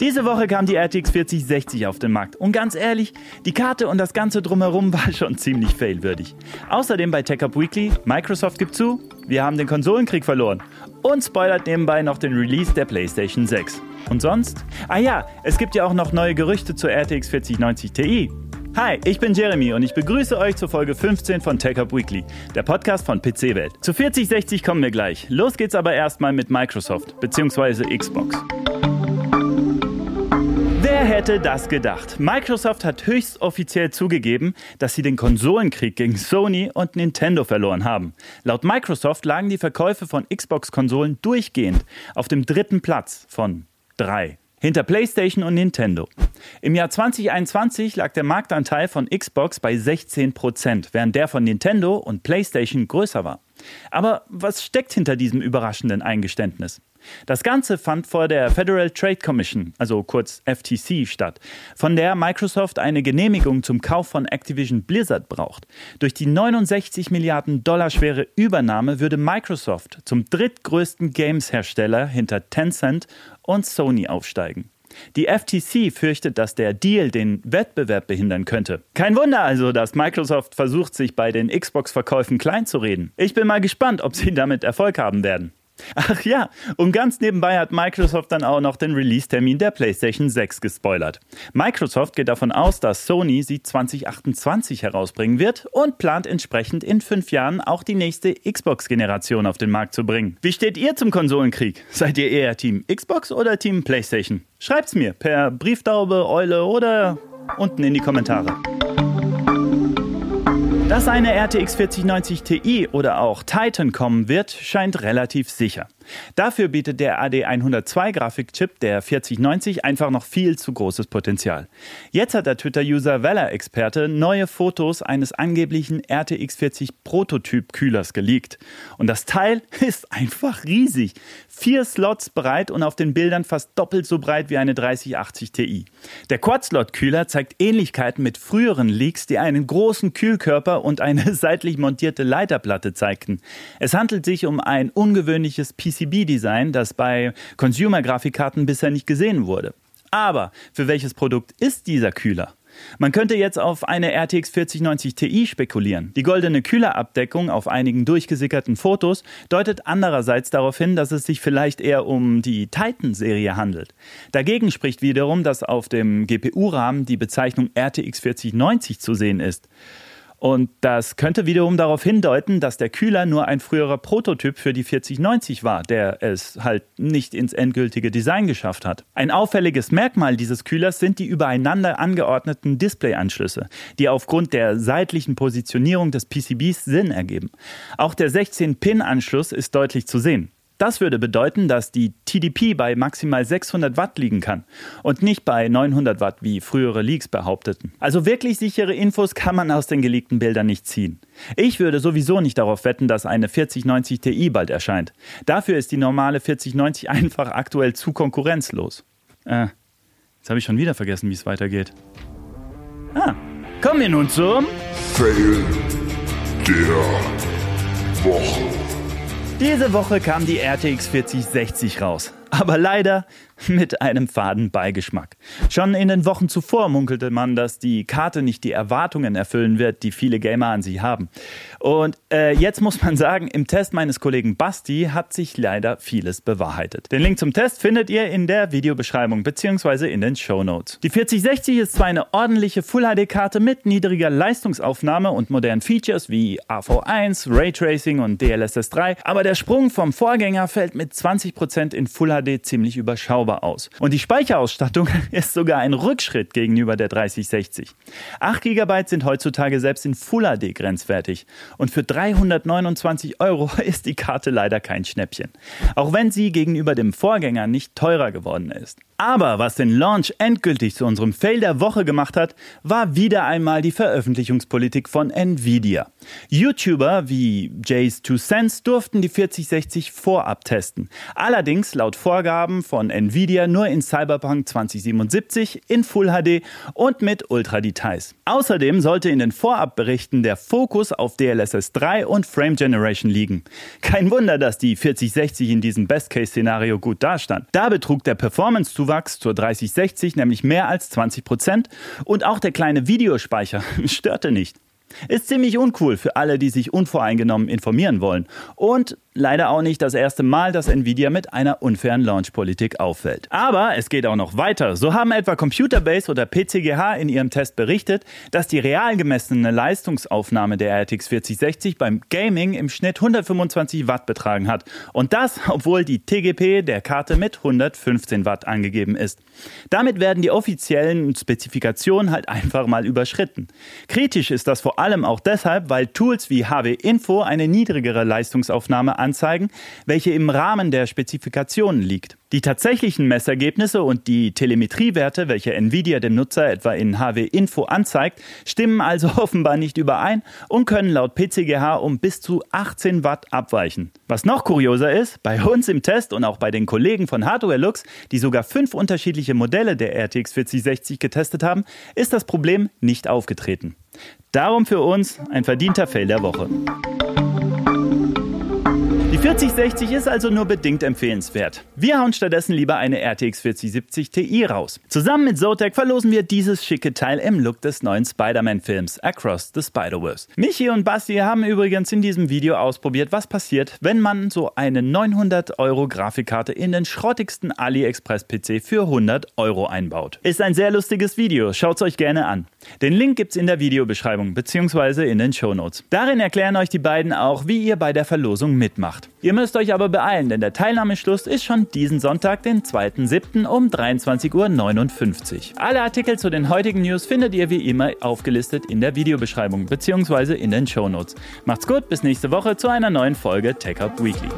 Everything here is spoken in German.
Diese Woche kam die RTX 4060 auf den Markt und ganz ehrlich, die Karte und das ganze drumherum war schon ziemlich failwürdig. Außerdem bei TechUp Weekly, Microsoft gibt zu, wir haben den Konsolenkrieg verloren und spoilert nebenbei noch den Release der PlayStation 6. Und sonst? Ah ja, es gibt ja auch noch neue Gerüchte zur RTX 4090 Ti. Hi, ich bin Jeremy und ich begrüße euch zur Folge 15 von TechUp Weekly, der Podcast von PC Welt. Zu 4060 kommen wir gleich. Los geht's aber erstmal mit Microsoft bzw. Xbox. Wer hätte das gedacht? Microsoft hat höchst offiziell zugegeben, dass sie den Konsolenkrieg gegen Sony und Nintendo verloren haben. Laut Microsoft lagen die Verkäufe von Xbox-Konsolen durchgehend auf dem dritten Platz von drei. Hinter PlayStation und Nintendo. Im Jahr 2021 lag der Marktanteil von Xbox bei 16 Prozent, während der von Nintendo und PlayStation größer war. Aber was steckt hinter diesem überraschenden Eingeständnis? Das Ganze fand vor der Federal Trade Commission, also kurz FTC, statt, von der Microsoft eine Genehmigung zum Kauf von Activision Blizzard braucht. Durch die 69 Milliarden Dollar schwere Übernahme würde Microsoft zum drittgrößten Games-Hersteller hinter Tencent und Sony aufsteigen. Die FTC fürchtet, dass der Deal den Wettbewerb behindern könnte. Kein Wunder also, dass Microsoft versucht, sich bei den Xbox-Verkäufen kleinzureden. Ich bin mal gespannt, ob sie damit Erfolg haben werden. Ach ja, und ganz nebenbei hat Microsoft dann auch noch den Release-Termin der PlayStation 6 gespoilert. Microsoft geht davon aus, dass Sony sie 2028 herausbringen wird und plant entsprechend in fünf Jahren auch die nächste Xbox-Generation auf den Markt zu bringen. Wie steht ihr zum Konsolenkrieg? Seid ihr eher Team Xbox oder Team PlayStation? Schreibt's mir per Brieftaube, Eule oder unten in die Kommentare. Dass eine RTX 4090 Ti oder auch Titan kommen wird, scheint relativ sicher. Dafür bietet der AD102 Grafikchip der 4090 einfach noch viel zu großes Potenzial. Jetzt hat der Twitter-User Weller-Experte neue Fotos eines angeblichen RTX 40 Prototyp-Kühlers geleakt. Und das Teil ist einfach riesig. Vier Slots breit und auf den Bildern fast doppelt so breit wie eine 3080 Ti. Der Quad-Slot-Kühler zeigt Ähnlichkeiten mit früheren Leaks, die einen großen Kühlkörper und eine seitlich montierte Leiterplatte zeigten. Es handelt sich um ein ungewöhnliches PC PCB-Design, das bei Consumer-Grafikkarten bisher nicht gesehen wurde. Aber für welches Produkt ist dieser Kühler? Man könnte jetzt auf eine RTX 4090 Ti spekulieren. Die goldene Kühlerabdeckung auf einigen durchgesickerten Fotos deutet andererseits darauf hin, dass es sich vielleicht eher um die Titan-Serie handelt. Dagegen spricht wiederum, dass auf dem GPU-Rahmen die Bezeichnung RTX 4090 zu sehen ist. Und das könnte wiederum darauf hindeuten, dass der Kühler nur ein früherer Prototyp für die 4090 war, der es halt nicht ins endgültige Design geschafft hat. Ein auffälliges Merkmal dieses Kühlers sind die übereinander angeordneten Displayanschlüsse, die aufgrund der seitlichen Positionierung des PCBs Sinn ergeben. Auch der 16-Pin-Anschluss ist deutlich zu sehen. Das würde bedeuten, dass die TDP bei maximal 600 Watt liegen kann und nicht bei 900 Watt, wie frühere Leaks behaupteten. Also wirklich sichere Infos kann man aus den geleakten Bildern nicht ziehen. Ich würde sowieso nicht darauf wetten, dass eine 4090 Ti bald erscheint. Dafür ist die normale 4090 einfach aktuell zu konkurrenzlos. Äh, jetzt habe ich schon wieder vergessen, wie es weitergeht. Ah, kommen wir nun zum Fail der Woche. Diese Woche kam die RTX 4060 raus. Aber leider mit einem faden Beigeschmack. Schon in den Wochen zuvor munkelte man, dass die Karte nicht die Erwartungen erfüllen wird, die viele Gamer an sie haben. Und äh, jetzt muss man sagen, im Test meines Kollegen Basti hat sich leider vieles bewahrheitet. Den Link zum Test findet ihr in der Videobeschreibung bzw. in den Show Notes. Die 4060 ist zwar eine ordentliche Full-HD-Karte mit niedriger Leistungsaufnahme und modernen Features wie AV1, Raytracing und DLSS 3, aber der Sprung vom Vorgänger fällt mit 20% in Full HD ziemlich überschaubar aus. Und die Speicherausstattung ist sogar ein Rückschritt gegenüber der 3060. 8 GB sind heutzutage selbst in Full HD grenzwertig. Und für 329 Euro ist die Karte leider kein Schnäppchen. Auch wenn sie gegenüber dem Vorgänger nicht teurer geworden ist. Aber was den Launch endgültig zu unserem Fail der Woche gemacht hat, war wieder einmal die Veröffentlichungspolitik von Nvidia. YouTuber wie Jays 2 Cents durften die 4060 vorab testen. Allerdings laut Vorgaben von Nvidia nur in Cyberpunk 2077 in Full HD und mit Ultra-Details. Außerdem sollte in den Vorabberichten der Fokus auf DLSS 3 und Frame Generation liegen. Kein Wunder, dass die 4060 in diesem Best-Case-Szenario gut dastand. Da betrug der Performance-Zuwachs Preiszuwachs zur 3060 nämlich mehr als 20 Prozent und auch der kleine Videospeicher störte nicht. Ist ziemlich uncool für alle, die sich unvoreingenommen informieren wollen. Und leider auch nicht das erste Mal, dass Nvidia mit einer unfairen Launchpolitik auffällt. Aber es geht auch noch weiter. So haben etwa Computerbase oder PCGH in ihrem Test berichtet, dass die real gemessene Leistungsaufnahme der RTX 4060 beim Gaming im Schnitt 125 Watt betragen hat. Und das, obwohl die TGP der Karte mit 115 Watt angegeben ist. Damit werden die offiziellen Spezifikationen halt einfach mal überschritten. Kritisch ist das vor allem auch deshalb, weil Tools wie HW Info eine niedrigere Leistungsaufnahme anzeigen, welche im Rahmen der Spezifikationen liegt. Die tatsächlichen Messergebnisse und die Telemetriewerte, welche Nvidia dem Nutzer etwa in HW Info anzeigt, stimmen also offenbar nicht überein und können laut PCGH um bis zu 18 Watt abweichen. Was noch kurioser ist, bei uns im Test und auch bei den Kollegen von Hardware Lux, die sogar fünf unterschiedliche Modelle der RTX 4060 getestet haben, ist das Problem nicht aufgetreten. Darum für uns ein verdienter Fail der Woche. Die 4060 ist also nur bedingt empfehlenswert. Wir hauen stattdessen lieber eine RTX 4070 Ti raus. Zusammen mit Zotac verlosen wir dieses schicke Teil im Look des neuen Spider-Man-Films Across the Spider-Verse. Michi und Basti haben übrigens in diesem Video ausprobiert, was passiert, wenn man so eine 900 Euro Grafikkarte in den schrottigsten AliExpress-PC für 100 Euro einbaut. Ist ein sehr lustiges Video, schaut's euch gerne an. Den Link gibt's in der Videobeschreibung bzw. in den Shownotes. Darin erklären euch die beiden auch, wie ihr bei der Verlosung mitmacht. Ihr müsst euch aber beeilen, denn der Teilnahmeschluss ist schon diesen Sonntag, den 2.7. um 23.59 Uhr. Alle Artikel zu den heutigen News findet ihr wie immer aufgelistet in der Videobeschreibung bzw. in den Shownotes. Macht's gut, bis nächste Woche zu einer neuen Folge Tech Up Weekly.